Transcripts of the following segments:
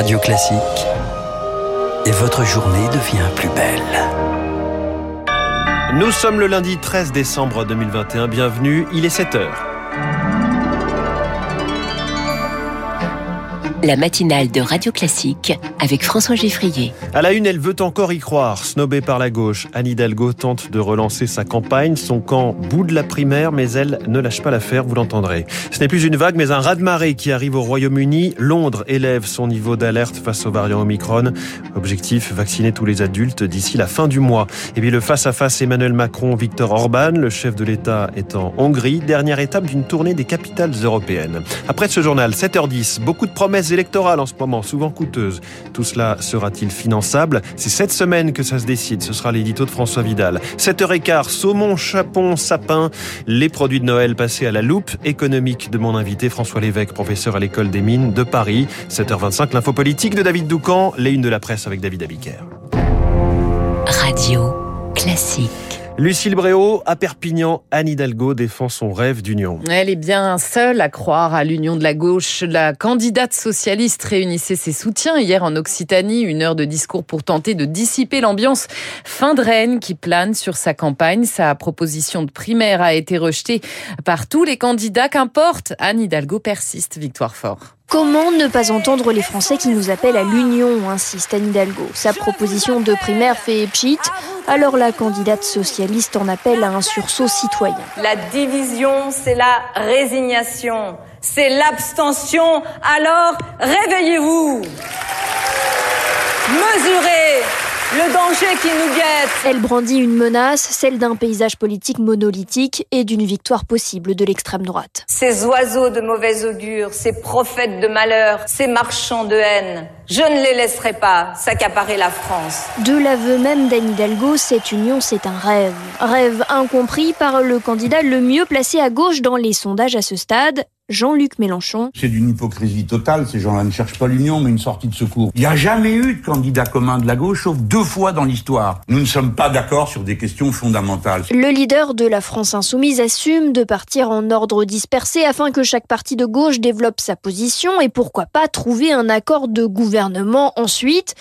Radio Classique et votre journée devient plus belle. Nous sommes le lundi 13 décembre 2021. Bienvenue, il est 7 heures. La matinale de Radio Classique avec François Geffrier. À la une, elle veut encore y croire. Snobée par la gauche, Anne Hidalgo tente de relancer sa campagne. Son camp boude la primaire, mais elle ne lâche pas l'affaire, vous l'entendrez. Ce n'est plus une vague, mais un raz-de-marée qui arrive au Royaume-Uni. Londres élève son niveau d'alerte face au variant Omicron. Objectif, vacciner tous les adultes d'ici la fin du mois. Et puis le face-à-face Emmanuel Macron-Victor Orban, le chef de l'État est en Hongrie. Dernière étape d'une tournée des capitales européennes. Après ce journal, 7h10, beaucoup de promesses électorale en ce moment, souvent coûteuse. Tout cela sera-t-il finançable? C'est cette semaine que ça se décide. Ce sera l'édito de François Vidal. 7h15, saumon, chapon, sapin, les produits de Noël passés à la loupe économique de mon invité François Lévesque, professeur à l'école des mines de Paris. 7h25, l'info politique de David Doucan, les unes de la presse avec David Abiker. Radio classique. Lucille Bréau, à Perpignan, Anne Hidalgo défend son rêve d'union. Elle est bien seule à croire à l'union de la gauche. La candidate socialiste réunissait ses soutiens hier en Occitanie. Une heure de discours pour tenter de dissiper l'ambiance fin de reine qui plane sur sa campagne. Sa proposition de primaire a été rejetée par tous les candidats. Qu'importe, Anne Hidalgo persiste. Victoire fort. Comment ne pas entendre les Français qui nous appellent à l'union, insiste Anne Hidalgo. Sa proposition de primaire fait pchit, alors la candidate socialiste en appelle à un sursaut citoyen. La division, c'est la résignation, c'est l'abstention, alors réveillez-vous Mesurez le danger qui nous guette. Elle brandit une menace, celle d'un paysage politique monolithique et d'une victoire possible de l'extrême droite. Ces oiseaux de mauvais augure, ces prophètes de malheur, ces marchands de haine, je ne les laisserai pas s'accaparer la France. De l'aveu même d'Anne Hidalgo, cette union, c'est un rêve. Rêve incompris par le candidat le mieux placé à gauche dans les sondages à ce stade, Jean-Luc Mélenchon. C'est d'une hypocrisie totale. Ces gens-là ne cherchent pas l'union, mais une sortie de secours. Il n'y a jamais eu de candidat commun de la gauche, sauf deux fois dans l'histoire. Nous ne sommes pas d'accord sur des questions fondamentales. Le leader de la France insoumise assume de partir en ordre dispersé afin que chaque parti de gauche développe sa position et pourquoi pas trouver un accord de gouvernement ensuite.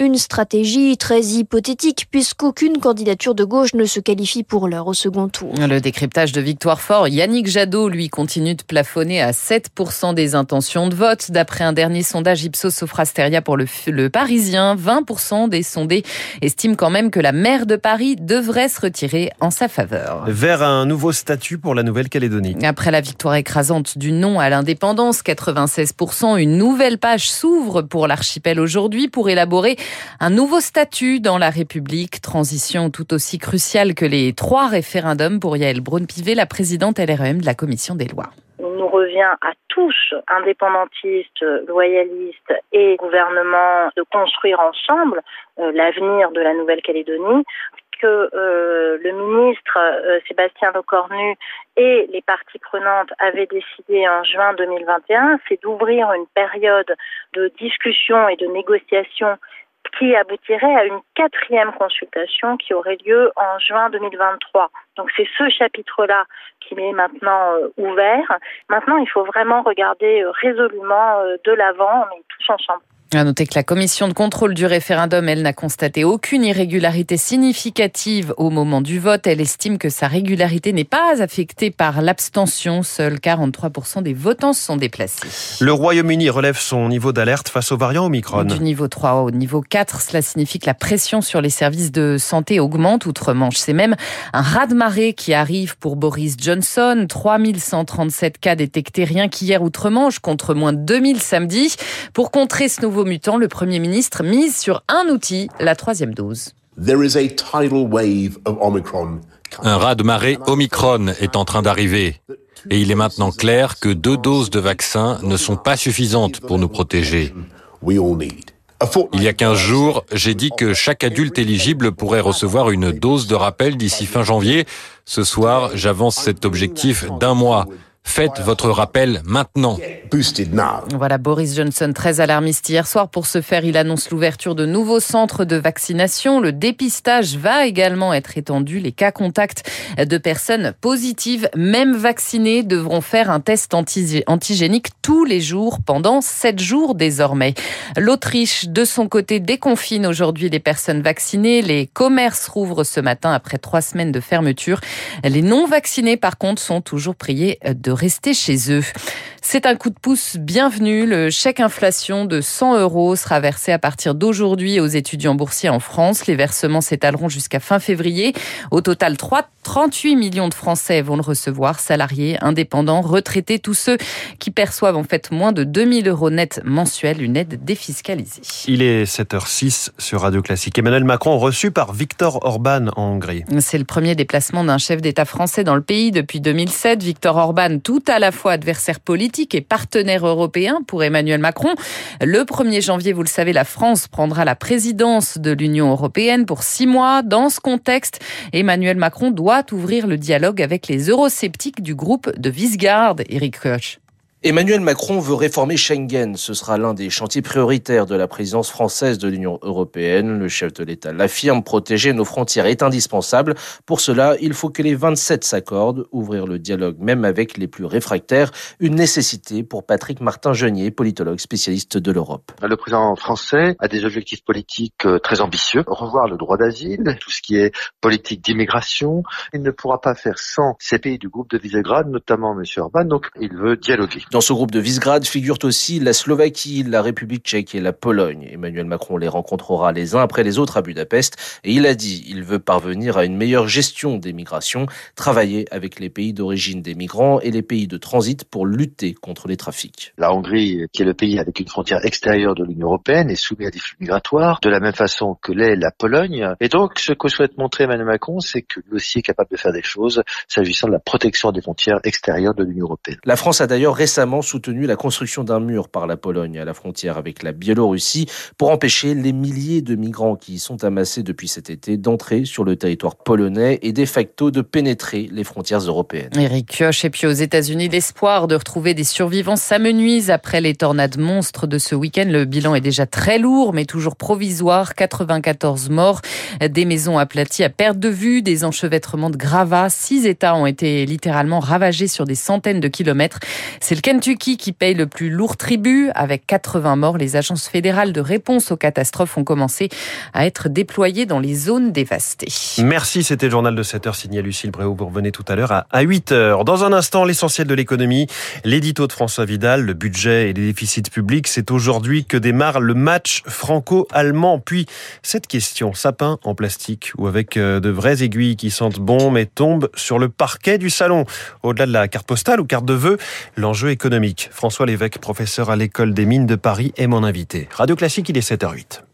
Une stratégie très hypothétique puisqu'aucune candidature de gauche ne se qualifie pour l'heure au second tour. Le décryptage de Victoire Fort, Yannick Jadot, lui, continue de plafonner à 7% des intentions de vote. D'après un dernier sondage Ipsos Sofrasteria pour le, le Parisien, 20% des sondés estiment quand même que la maire de Paris devrait se retirer en sa faveur. Vers un nouveau statut pour la Nouvelle-Calédonie. Après la victoire écrasante du non à l'indépendance, 96%, une nouvelle page s'ouvre pour l'archipel aujourd'hui pour élaborer un nouveau statut dans la République, transition tout aussi cruciale que les trois référendums pour Yael Braun-Pivet, la présidente LREM de la commission des lois. Il nous revient à tous, indépendantistes, loyalistes et gouvernement, de construire ensemble euh, l'avenir de la Nouvelle-Calédonie que euh, le ministre euh, Sébastien Lecornu et les parties prenantes avaient décidé en juin 2021, c'est d'ouvrir une période de discussion et de négociation qui aboutirait à une quatrième consultation qui aurait lieu en juin 2023. Donc c'est ce chapitre-là qui est maintenant euh, ouvert. Maintenant, il faut vraiment regarder euh, résolument euh, de l'avant, mais tous ensemble. À noter que la commission de contrôle du référendum, elle n'a constaté aucune irrégularité significative au moment du vote. Elle estime que sa régularité n'est pas affectée par l'abstention. Seuls 43% des votants se sont déplacés. Le Royaume-Uni relève son niveau d'alerte face au variant Omicron. Du niveau 3 au niveau 4, cela signifie que la pression sur les services de santé augmente outre-Manche. C'est même un raz-de-marée qui arrive pour Boris Johnson. 3137 cas détectés rien qu'hier outre-Manche contre moins de 2000 samedi. Pour contrer ce nouveau mutant, le Premier ministre mise sur un outil, la troisième dose. Un raz de marée Omicron est en train d'arriver. Et il est maintenant clair que deux doses de vaccin ne sont pas suffisantes pour nous protéger. Il y a 15 jours, j'ai dit que chaque adulte éligible pourrait recevoir une dose de rappel d'ici fin janvier. Ce soir, j'avance cet objectif d'un mois. Faites votre rappel maintenant. Voilà Boris Johnson très alarmiste hier soir. Pour ce faire, il annonce l'ouverture de nouveaux centres de vaccination. Le dépistage va également être étendu. Les cas contacts de personnes positives, même vaccinées, devront faire un test antigénique tous les jours pendant sept jours désormais. L'Autriche, de son côté, déconfine aujourd'hui les personnes vaccinées. Les commerces rouvrent ce matin après trois semaines de fermeture. Les non vaccinés, par contre, sont toujours priés de rester chez eux. C'est un coup de pouce bienvenu. Le chèque inflation de 100 euros sera versé à partir d'aujourd'hui aux étudiants boursiers en France. Les versements s'étaleront jusqu'à fin février. Au total, 3, 38 millions de Français vont le recevoir, salariés, indépendants, retraités, tous ceux qui perçoivent en fait moins de 2000 euros net mensuels, une aide défiscalisée. Il est 7h06 sur Radio Classique. Emmanuel Macron reçu par Viktor Orban en Hongrie. C'est le premier déplacement d'un chef d'État français dans le pays depuis 2007. Viktor Orban, tout à la fois adversaire politique et partenaire européen pour Emmanuel Macron. Le 1er janvier, vous le savez, la France prendra la présidence de l'Union européenne pour six mois. Dans ce contexte, Emmanuel Macron doit ouvrir le dialogue avec les eurosceptiques du groupe de Visegrad, Eric Koch. Emmanuel Macron veut réformer Schengen. Ce sera l'un des chantiers prioritaires de la présidence française de l'Union européenne. Le chef de l'État l'affirme, protéger nos frontières est indispensable. Pour cela, il faut que les 27 s'accordent. Ouvrir le dialogue même avec les plus réfractaires, une nécessité pour Patrick Martin-Genier, politologue spécialiste de l'Europe. Le président français a des objectifs politiques euh, très ambitieux. Revoir le droit d'asile, tout ce qui est politique d'immigration. Il ne pourra pas faire sans ces pays du groupe de Visegrad, notamment M. Orban. Donc, il veut dialoguer. Dans ce groupe de Visegrad figurent aussi la Slovaquie, la République tchèque et la Pologne. Emmanuel Macron les rencontrera les uns après les autres à Budapest et il a dit il veut parvenir à une meilleure gestion des migrations, travailler avec les pays d'origine des migrants et les pays de transit pour lutter contre les trafics. La Hongrie, qui est le pays avec une frontière extérieure de l'Union européenne, est soumise à des flux migratoires de la même façon que l'est la Pologne. Et donc, ce que souhaite montrer Emmanuel Macron, c'est que lui aussi est capable de faire des choses s'agissant de la protection des frontières extérieures de l'Union européenne. La France a d'ailleurs récemment récemment soutenu la construction d'un mur par la Pologne à la frontière avec la Biélorussie pour empêcher les milliers de migrants qui y sont amassés depuis cet été d'entrer sur le territoire polonais et de facto de pénétrer les frontières européennes. Eric Kioch et puis aux États-Unis, l'espoir de retrouver des survivants s'amenuise après les tornades monstres de ce week-end. Le bilan est déjà très lourd, mais toujours provisoire. 94 morts, des maisons aplaties à perte de vue, des enchevêtrements de gravats. Six États ont été littéralement ravagés sur des centaines de kilomètres. C'est le Kentucky qui paye le plus lourd tribut. Avec 80 morts, les agences fédérales de réponse aux catastrophes ont commencé à être déployées dans les zones dévastées. Merci, c'était le journal de 7 heures signé Lucille Bréau. Vous revenez tout à l'heure à 8 heures. Dans un instant, l'essentiel de l'économie, l'édito de François Vidal, le budget et les déficits publics. C'est aujourd'hui que démarre le match franco-allemand. Puis, cette question, sapin en plastique ou avec euh, de vraies aiguilles qui sentent bon mais tombent sur le parquet du salon. Au-delà de la carte postale ou carte de vœux, l'enjeu est François Lévesque, professeur à l'école des mines de Paris, est mon invité. Radio Classique, il est 7h08.